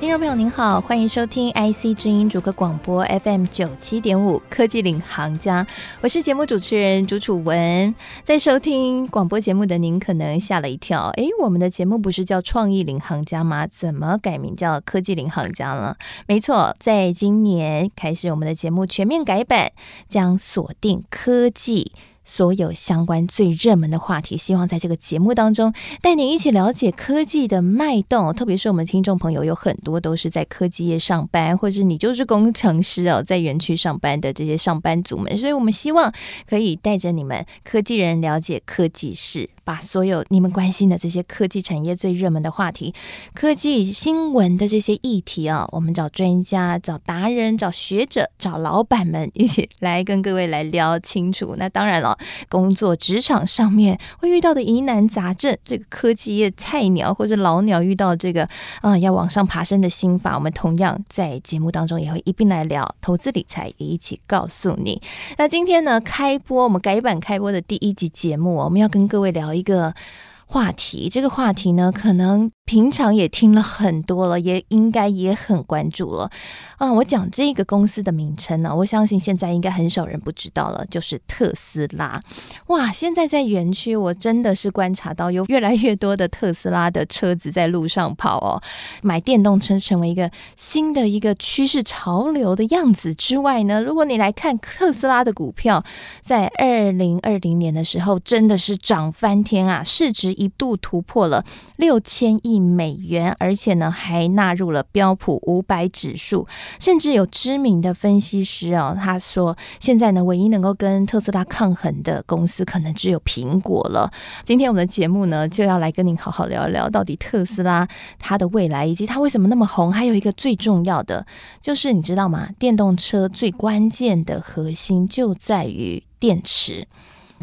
听众朋友您好，欢迎收听 IC 之音主客广播 FM 九七点五科技领航家，我是节目主持人朱楚文。在收听广播节目的您可能吓了一跳，诶，我们的节目不是叫创意领航家吗？怎么改名叫科技领航家了？没错，在今年开始，我们的节目全面改版，将锁定科技。所有相关最热门的话题，希望在这个节目当中带你一起了解科技的脉动。特别是我们听众朋友有很多都是在科技业上班，或者你就是工程师哦，在园区上班的这些上班族们，所以我们希望可以带着你们科技人了解科技事。把所有你们关心的这些科技产业最热门的话题、科技新闻的这些议题啊，我们找专家、找达人、找学者、找老板们一起来跟各位来聊清楚。那当然了，工作职场上面会遇到的疑难杂症，这个科技业菜鸟或者老鸟遇到这个啊要往上爬升的心法，我们同样在节目当中也会一并来聊投资理财，也一起告诉你。那今天呢，开播我们改版开播的第一集节目，我们要跟各位聊一个话题，这个话题呢，可能。平常也听了很多了，也应该也很关注了啊！我讲这个公司的名称呢，我相信现在应该很少人不知道了，就是特斯拉。哇！现在在园区，我真的是观察到有越来越多的特斯拉的车子在路上跑哦。买电动车成为一个新的一个趋势潮流的样子之外呢，如果你来看特斯拉的股票，在二零二零年的时候，真的是涨翻天啊！市值一度突破了六千亿。美元，而且呢还纳入了标普五百指数，甚至有知名的分析师哦，他说现在呢唯一能够跟特斯拉抗衡的公司可能只有苹果了。今天我们的节目呢就要来跟您好好聊一聊，到底特斯拉它的未来以及它为什么那么红，还有一个最重要的就是你知道吗？电动车最关键的核心就在于电池。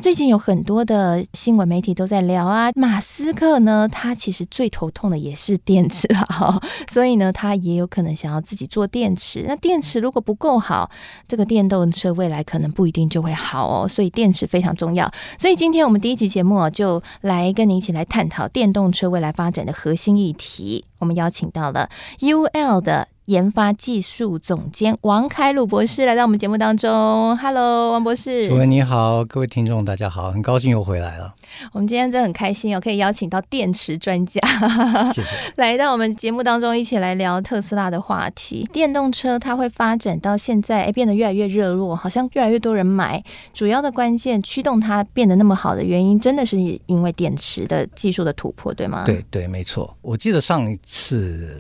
最近有很多的新闻媒体都在聊啊，马斯克呢，他其实最头痛的也是电池啊，所以呢，他也有可能想要自己做电池。那电池如果不够好，这个电动车未来可能不一定就会好哦。所以电池非常重要。所以今天我们第一集节目就来跟你一起来探讨电动车未来发展的核心议题。我们邀请到了 UL 的。研发技术总监王开鲁博士来到我们节目当中，Hello，王博士。主任你好，各位听众大家好，很高兴又回来了。我们今天真的很开心哦，可以邀请到电池专家，谢谢，来到我们节目当中一起来聊特斯拉的话题。电动车它会发展到现在，哎，变得越来越热络，好像越来越多人买。主要的关键驱动它变得那么好的原因，真的是因为电池的技术的突破，对吗？对对，没错。我记得上一次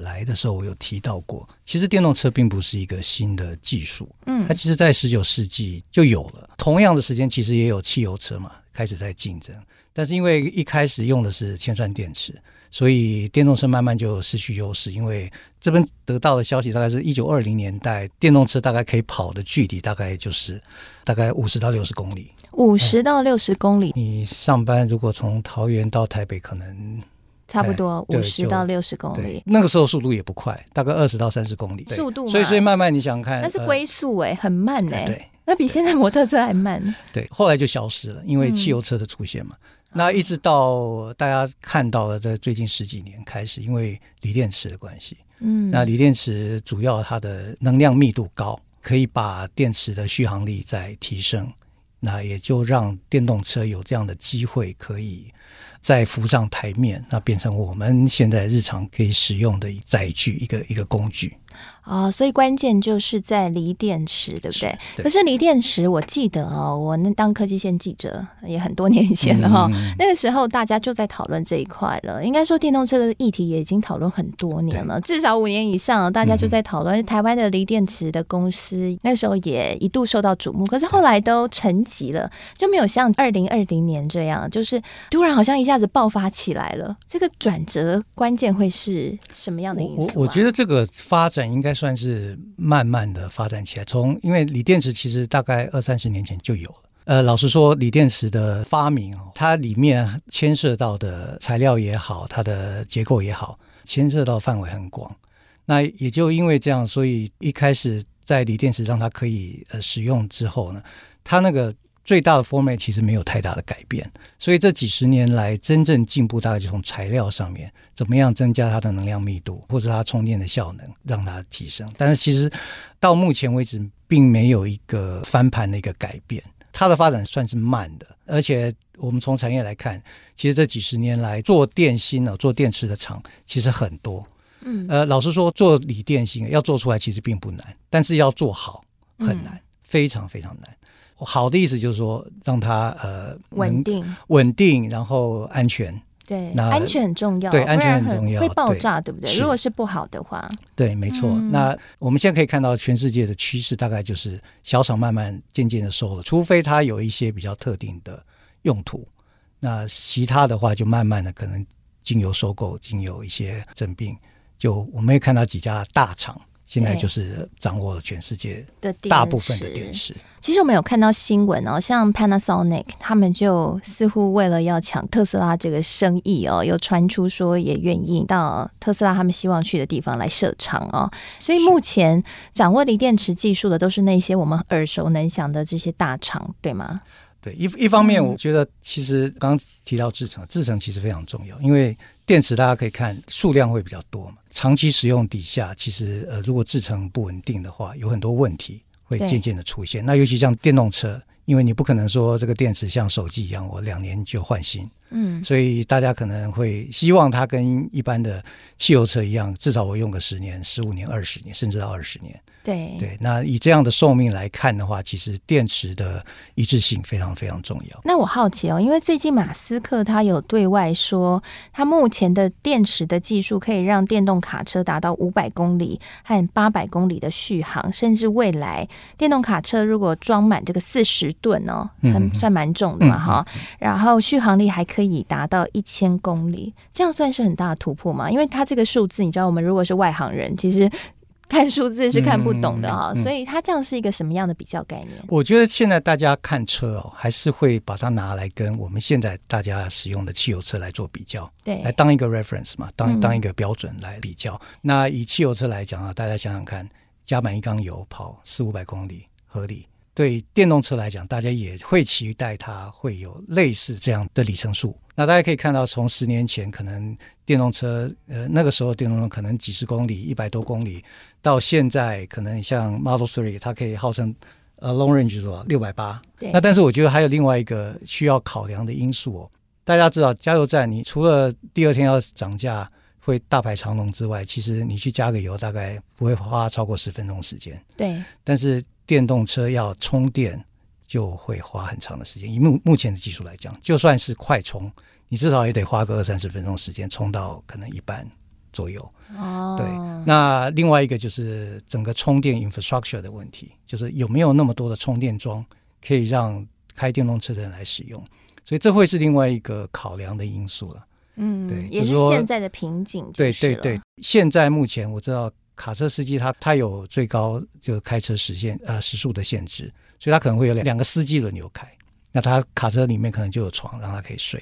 来的时候，我有提到过。其实电动车并不是一个新的技术，嗯，它其实在十九世纪就有了。同样的时间，其实也有汽油车嘛，开始在竞争。但是因为一开始用的是铅酸电池，所以电动车慢慢就失去优势。因为这边得到的消息，大概是一九二零年代，电动车大概可以跑的距离大概就是大概五十到六十公里。五十到六十公里，你上班如果从桃园到台北，可能。差不多五十到六十公里，那个时候速度也不快，大概二十到三十公里。速度，所以所以慢慢你想看，那是龟速哎，很慢哎，对，那比现在摩托车还慢。对，后来就消失了，因为汽油车的出现嘛。那一直到大家看到了，在最近十几年开始，因为锂电池的关系，嗯，那锂电池主要它的能量密度高，可以把电池的续航力再提升，那也就让电动车有这样的机会可以。再浮上台面，那变成我们现在日常可以使用的载具，一个一个工具。哦，所以关键就是在锂电池，对不对？对。可是锂电池，我记得哦，我那当科技线记者也很多年以前了哈、嗯。那个时候大家就在讨论这一块了。应该说，电动车的议题也已经讨论很多年了，至少五年以上，大家就在讨论。台湾的锂电池的公司那时候也一度受到瞩目，可是后来都沉寂了，就没有像二零二零年这样，就是突然好像一下子爆发起来了。这个转折关键会是什么样的因素、啊？我我觉得这个发展应该。算是慢慢的发展起来，从因为锂电池其实大概二三十年前就有了。呃，老实说，锂电池的发明，它里面牵涉到的材料也好，它的结构也好，牵涉到范围很广。那也就因为这样，所以一开始在锂电池让它可以呃使用之后呢，它那个最大的 format 其实没有太大的改变。所以这几十年来真正进步，大概就从材料上面怎么样增加它的能量密度，或者它充电的效能让它提升。但是其实到目前为止，并没有一个翻盘的一个改变。它的发展算是慢的，而且我们从产业来看，其实这几十年来做电芯呢、做电池的厂其实很多。嗯，呃，老实说，做锂电芯要做出来其实并不难，但是要做好很难，嗯、非常非常难。好的意思就是说，让它呃稳定、稳定，然后安全。对，那安全很重要。对，安全很重要。会爆炸，对，对不对？如果是不好的话，对，没错。嗯、那我们现在可以看到，全世界的趋势大概就是小厂慢慢渐渐的收了，除非它有一些比较特定的用途。那其他的话，就慢慢的可能经由收购，经由一些整并，就我们也看到几家大厂。现在就是掌握了全世界的大部分的电池。其实我们有看到新闻哦，像 Panasonic 他们就似乎为了要抢特斯拉这个生意哦，又传出说也愿意到特斯拉他们希望去的地方来设厂哦。所以目前掌握锂电池技术的都是那些我们耳熟能详的这些大厂，对吗？对，一一方面，我觉得其实刚刚提到制成，制成其实非常重要，因为电池大家可以看数量会比较多嘛，长期使用底下，其实呃，如果制成不稳定的话，有很多问题会渐渐的出现。那尤其像电动车，因为你不可能说这个电池像手机一样，我两年就换新，嗯，所以大家可能会希望它跟一般的汽油车一样，至少我用个十年、十五年、二十年，甚至到二十年。对。对，那以这样的寿命来看的话，其实电池的一致性非常非常重要。那我好奇哦，因为最近马斯克他有对外说，他目前的电池的技术可以让电动卡车达到五百公里和八百公里的续航，甚至未来电动卡车如果装满这个四十吨哦，很算蛮重的嘛哈，嗯、然后续航力还可以达到一千公里，这样算是很大的突破吗？因为它这个数字，你知道，我们如果是外行人，其实。看数字是看不懂的哈，嗯嗯、所以它这样是一个什么样的比较概念？我觉得现在大家看车哦，还是会把它拿来跟我们现在大家使用的汽油车来做比较，对，来当一个 reference 嘛，当当一个标准来比较。嗯、那以汽油车来讲啊，大家想想看，加满一缸油跑四五百公里合理。对电动车来讲，大家也会期待它会有类似这样的里程数。那大家可以看到，从十年前可能电动车，呃，那个时候电动车可能几十公里、一百多公里，到现在可能像 Model Three，它可以号称呃 long range 是吧？六百八。对。那但是我觉得还有另外一个需要考量的因素哦。大家知道，加油站你除了第二天要涨价会大排长龙之外，其实你去加个油大概不会花超过十分钟时间。对。但是电动车要充电。就会花很长的时间。以目目前的技术来讲，就算是快充，你至少也得花个二三十分钟时间充到可能一半左右。哦，对。那另外一个就是整个充电 infrastructure 的问题，就是有没有那么多的充电桩可以让开电动车的人来使用？所以这会是另外一个考量的因素了。嗯，对，也是现在的瓶颈。对对对，现在目前我知道卡车司机他他有最高就开车时限呃时速的限制。所以他可能会有两两个司机轮流开，那他卡车里面可能就有床，让他可以睡。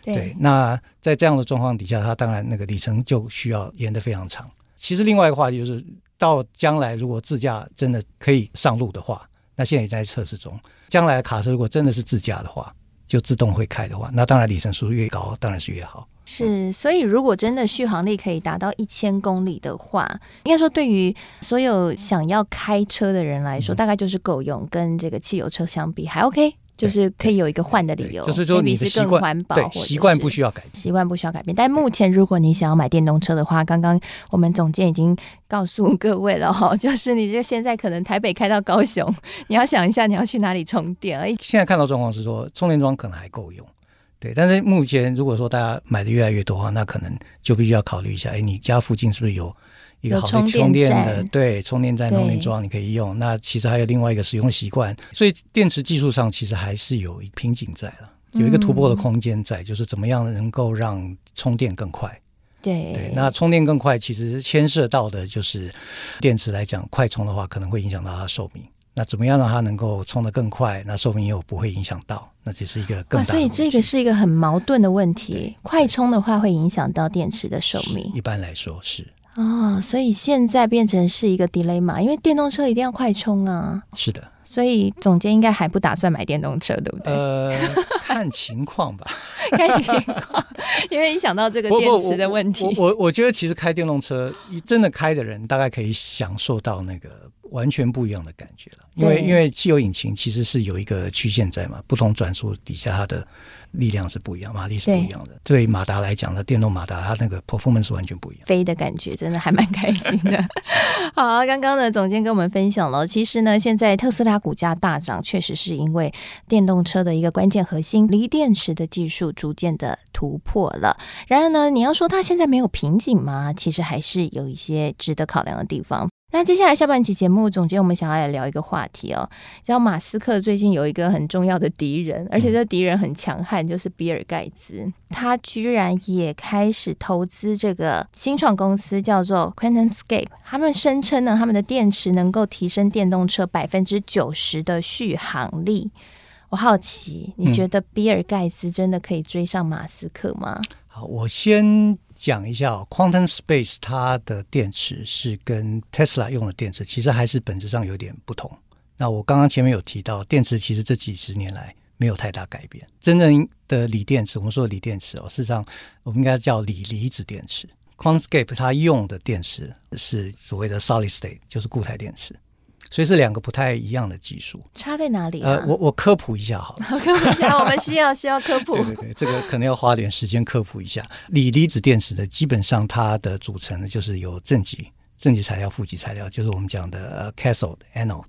对，对，那在这样的状况底下，他当然那个里程就需要延得非常长。其实另外一个话题就是，到将来如果自驾真的可以上路的话，那现在也在测试中。将来的卡车如果真的是自驾的话，就自动会开的话，那当然里程数越高，当然是越好。是，所以如果真的续航力可以达到一千公里的话，应该说对于所有想要开车的人来说，嗯、大概就是够用，跟这个汽油车相比还 OK，就是可以有一个换的理由，就是说你的习惯环保，习惯不需要改变，习惯不需要改变。但目前如果你想要买电动车的话，刚刚我们总监已经告诉各位了哈，就是你这现在可能台北开到高雄，你要想一下你要去哪里充电。哎，现在看到状况是说充电桩可能还够用。对，但是目前如果说大家买的越来越多的话，那可能就必须要考虑一下，哎，你家附近是不是有一个好的充电的？对，充电站、充电桩你可以用。那其实还有另外一个使用习惯，所以电池技术上其实还是有瓶颈在了，有一个突破的空间在，嗯、就是怎么样能够让充电更快。对对，那充电更快，其实牵涉到的就是电池来讲，快充的话可能会影响到它的寿命。那怎么样让它能够充得更快？那寿命又不会影响到，那这是一个更大的问题。所以这个是一个很矛盾的问题。快充的话会影响到电池的寿命。一般来说是。哦，所以现在变成是一个 dilemma，因为电动车一定要快充啊。是的。所以总监应该还不打算买电动车，对不对？呃，看情况吧，看情况。因为一想到这个电池的问题，我我，我，我觉得其实开电动车，真的开的人大概可以享受到那个完全不一样的感觉了。因为因为汽油引擎其实是有一个曲线在嘛，不同转速底下它的。力量是不一样，马力是不一样的。对马达来讲呢，电动马达它那个 performance 是完全不一样。飞的感觉真的还蛮开心的。好，刚刚呢，总监跟我们分享了，其实呢，现在特斯拉股价大涨，确实是因为电动车的一个关键核心锂电池的技术逐渐的突破了。然而呢，你要说它现在没有瓶颈吗？其实还是有一些值得考量的地方。那接下来下半期节目，总结我们想要来聊一个话题哦。叫马斯克最近有一个很重要的敌人，而且这敌人很强悍，就是比尔盖茨。他居然也开始投资这个新创公司，叫做 QuantumScape。他们声称呢，他们的电池能够提升电动车百分之九十的续航力。我好奇，你觉得比尔盖茨真的可以追上马斯克吗？嗯、好，我先。讲一下哦，Quantum Space 它的电池是跟 Tesla 用的电池其实还是本质上有点不同。那我刚刚前面有提到，电池其实这几十年来没有太大改变。真正的锂电池，我们说的锂电池哦，事实上我们应该叫锂离子电池。QuantumScape 它用的电池是所谓的 Solid State，就是固态电池。所以是两个不太一样的技术，差在哪里？呃，我我科普一下好了。科普一下，我们需要需要科普。对对对，这个可能要花点时间科普一下。锂离子电池的基本上它的组成呢，就是有正极、正极材料、负极材料，就是我们讲的呃 cathode、anode。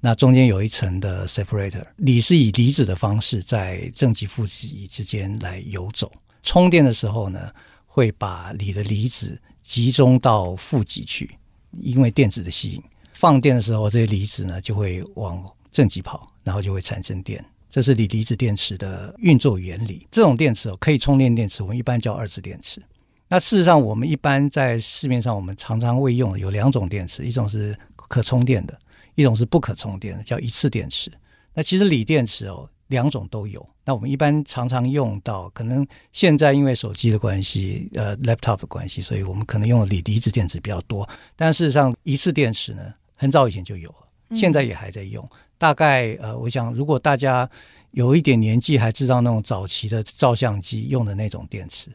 那中间有一层的 separator。锂是以离子的方式在正极、负极之间来游走。充电的时候呢，会把锂的离子集中到负极去，因为电子的吸引。放电的时候，这些离子呢就会往正极跑，然后就会产生电。这是锂离子电池的运作原理。这种电池，可以充电电池，我们一般叫二次电池。那事实上，我们一般在市面上我们常常会用的有两种电池，一种是可充电的，一种是不可充电的，叫一次电池。那其实锂电池哦，两种都有。那我们一般常常用到，可能现在因为手机的关系，呃，laptop 的关系，所以我们可能用锂离子电池比较多。但事实上，一次电池呢？很早以前就有了，现在也还在用。嗯、大概呃，我想如果大家有一点年纪，还知道那种早期的照相机用的那种电池。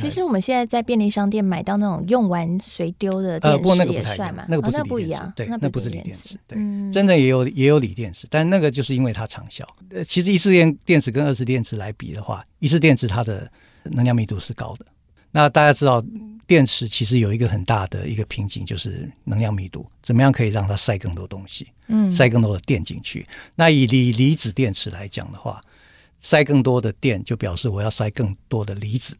其实我们现在在便利商店买到那种用完随丢的电池，呃，不过那个不太一样，那个不是锂电池，哦、不一样对，那不是锂电池，对，嗯、真的也有也有锂电池，但那个就是因为它长效。呃，其实一次电电池跟二次电池来比的话，一次电池它的能量密度是高的。那大家知道，电池其实有一个很大的一个瓶颈，就是能量密度，怎么样可以让它塞更多东西，嗯，塞更多的电进去。那以锂离子电池来讲的话，塞更多的电就表示我要塞更多的离子，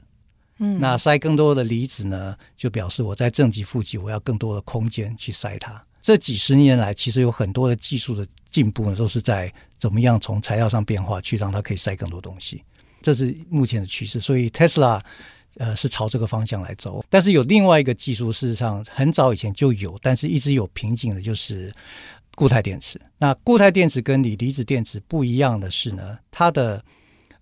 嗯，那塞更多的离子呢，就表示我在正极、负极我要更多的空间去塞它。这几十年来，其实有很多的技术的进步呢，都是在怎么样从材料上变化，去让它可以塞更多东西。这是目前的趋势。所以 Tesla。呃，是朝这个方向来走，但是有另外一个技术，事实上很早以前就有，但是一直有瓶颈的，就是固态电池。那固态电池跟锂离子电池不一样的是呢，它的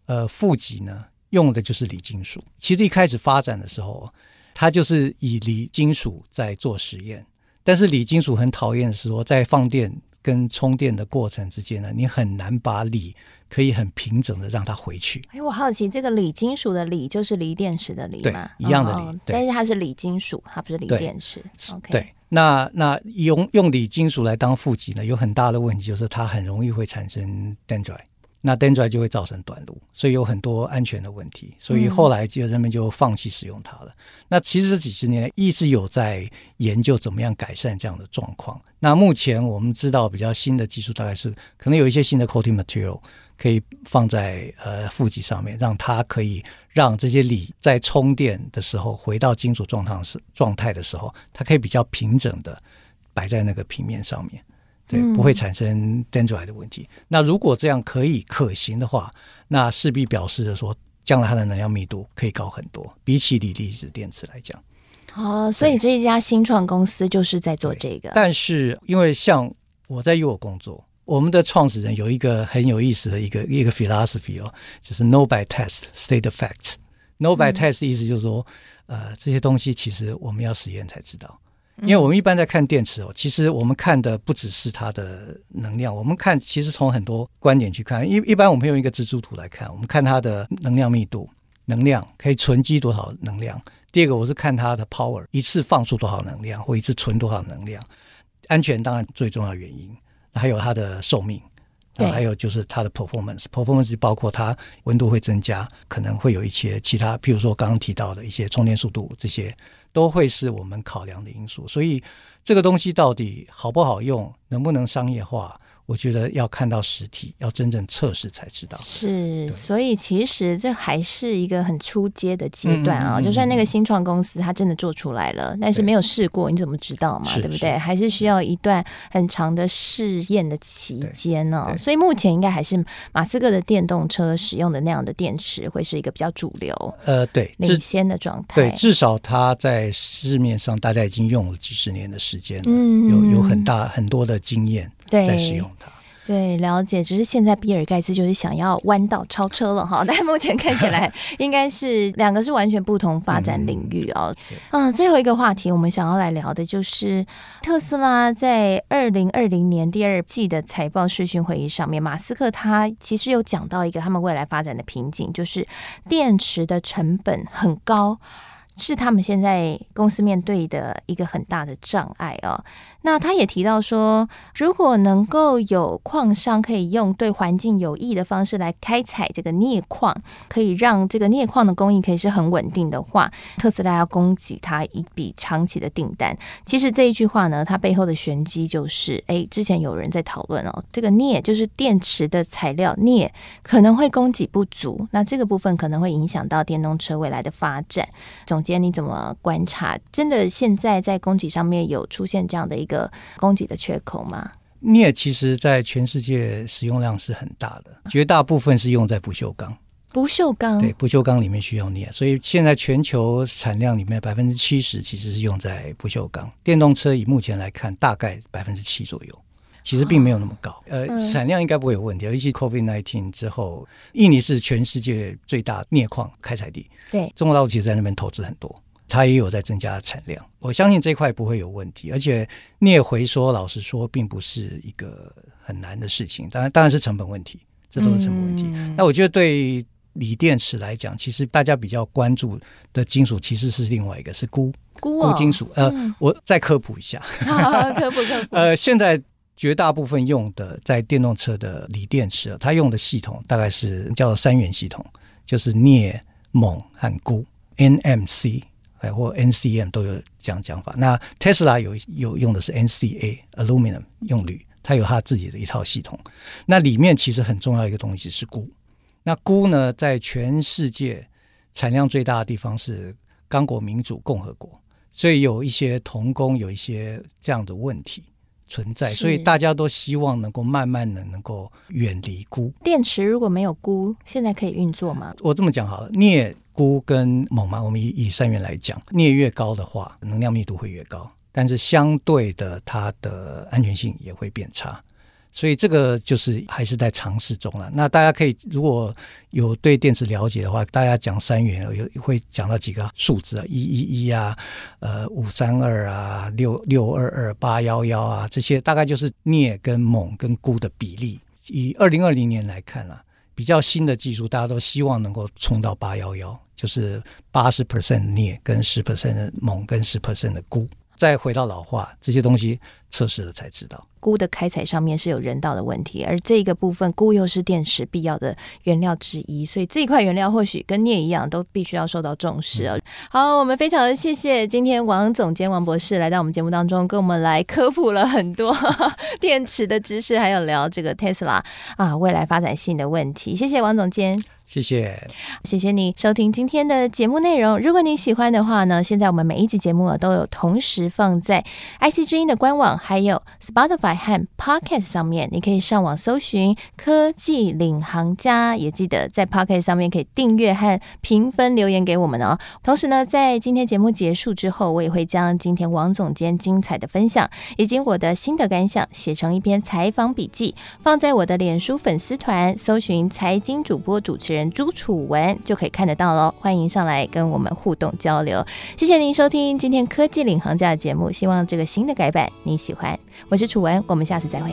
呃负极呢用的就是锂金属。其实一开始发展的时候，它就是以锂金属在做实验，但是锂金属很讨厌的是说，在放电跟充电的过程之间呢，你很难把锂。可以很平整的让它回去。哎，我好奇，这个锂金属的锂就是锂电池的锂吗？对，一样的锂，哦、但是它是锂金属，它不是锂电池。OK，对，那那用用锂金属来当负极呢，有很大的问题，就是它很容易会产生 dendrite。那 dendrite 就会造成短路，所以有很多安全的问题，所以后来就人们就放弃使用它了。嗯、那其实这几十年一直有在研究怎么样改善这样的状况。那目前我们知道比较新的技术，大概是可能有一些新的 coating material 可以放在呃负极上面，让它可以让这些锂在充电的时候回到金属状态时状态的时候，它可以比较平整的摆在那个平面上面。对，不会产生 dendrite 的问题。嗯、那如果这样可以可行的话，那势必表示着说，将来它的能量密度可以高很多，比起锂离子电池来讲。哦，所以这一家新创公司就是在做这个。但是，因为像我在 U 工作，我们的创始人有一个很有意思的一个一个 philosophy 哦，就是 know by test, state the facts。know by test 意思就是说。呃，这些东西其实我们要实验才知道。因为我们一般在看电池哦，其实我们看的不只是它的能量，我们看其实从很多观点去看。一一般我们用一个蜘蛛图来看，我们看它的能量密度，能量可以存积多少能量。第二个，我是看它的 power，一次放出多少能量，或一次存多少能量。安全当然最重要的原因，还有它的寿命，对，还有就是它的 performance，performance 包括它温度会增加，可能会有一些其他，譬如说刚刚提到的一些充电速度这些。都会是我们考量的因素，所以这个东西到底好不好用，能不能商业化？我觉得要看到实体，要真正测试才知道。是，所以其实这还是一个很初阶的阶段啊、哦。就算那个新创公司它真的做出来了，但是没有试过，你怎么知道嘛？对不对？还是需要一段很长的试验的期间呢、哦。所以目前应该还是马斯克的电动车使用的那样的电池会是一个比较主流。呃，对，领先的状态。对，至少它在市面上大家已经用了几十年的时间了，嗯、有有很大很多的经验。在使用它，对，了解。只是现在比尔盖茨就是想要弯道超车了哈，但目前看起来 应该是两个是完全不同发展领域哦。嗯，最后一个话题，我们想要来聊的就是特斯拉在二零二零年第二季的财报视讯会议上面，马斯克他其实有讲到一个他们未来发展的瓶颈，就是电池的成本很高。是他们现在公司面对的一个很大的障碍哦。那他也提到说，如果能够有矿商可以用对环境有益的方式来开采这个镍矿，可以让这个镍矿的供应可以是很稳定的话，特斯拉要供给他一笔长期的订单。其实这一句话呢，它背后的玄机就是，哎，之前有人在讨论哦，这个镍就是电池的材料，镍可能会供给不足，那这个部分可能会影响到电动车未来的发展。总结监，你怎么观察？真的现在在供给上面有出现这样的一个供给的缺口吗？镍其实在全世界使用量是很大的，绝大部分是用在不锈钢。不锈钢对，不锈钢里面需要镍，所以现在全球产量里面百分之七十其实是用在不锈钢。电动车以目前来看，大概百分之七左右。其实并没有那么高，哦、呃，产量应该不会有问题。尤其 COVID nineteen 之后，印尼是全世界最大镍矿开采地，对，中国大陆其实在那边投资很多，它也有在增加产量。我相信这块不会有问题。而且镍回收，老实说，并不是一个很难的事情。当然，当然是成本问题，这都是成本问题。嗯、那我觉得对锂电池来讲，其实大家比较关注的金属其实是另外一个，是钴。钴、哦、金属。呃，嗯、我再科普一下，科普科普。呃，现在。绝大部分用的在电动车的锂电池，它用的系统大概是叫做三元系统，就是镍、锰和钴 （NMC） 哎，或 NCM 都有这样讲法。那 Tesla 有有用的是 NCA（Aluminum） 用铝，它有它自己的一套系统。那里面其实很重要一个东西是钴。那钴呢，在全世界产量最大的地方是刚果民主共和国，所以有一些童工有一些这样的问题。存在，所以大家都希望能够慢慢的能够远离钴。电池如果没有钴，现在可以运作吗？我这么讲好了，镍、钴跟锰嘛，我们以以三元来讲，镍越高的话，能量密度会越高，但是相对的，它的安全性也会变差。所以这个就是还是在尝试中了。那大家可以如果有对电池了解的话，大家讲三元有会讲到几个数字啊，一一一啊，呃五三二啊，六六二二八幺幺啊，这些大概就是镍跟锰跟钴的比例。以二零二零年来看啊，比较新的技术，大家都希望能够冲到八幺幺，就是八十 percent 镍跟十 percent 锰跟十 percent 的钴。再回到老化，这些东西测试了才知道。钴的开采上面是有人道的问题，而这个部分钴又是电池必要的原料之一，所以这一块原料或许跟镍一样，都必须要受到重视啊。嗯、好，我们非常的谢谢今天王总监王博士来到我们节目当中，跟我们来科普了很多电池的知识，还有聊这个 Tesla 啊未来发展性的问题。谢谢王总监。谢谢，谢谢你收听今天的节目内容。如果你喜欢的话呢，现在我们每一集节目啊都有同时放在 IC 之音的官网，还有 Spotify 和 Podcast 上面，你可以上网搜寻“科技领航家”，也记得在 Podcast 上面可以订阅和评分留言给我们哦。同时呢，在今天节目结束之后，我也会将今天王总监精彩的分享以及我的新的感想写成一篇采访笔记，放在我的脸书粉丝团，搜寻“财经主播主持人朱楚文”就可以看得到喽。欢迎上来跟我们互动交流。谢谢您收听今天科技领航家的节目，希望这个新的改版你喜欢。我是楚文，我们下次再会。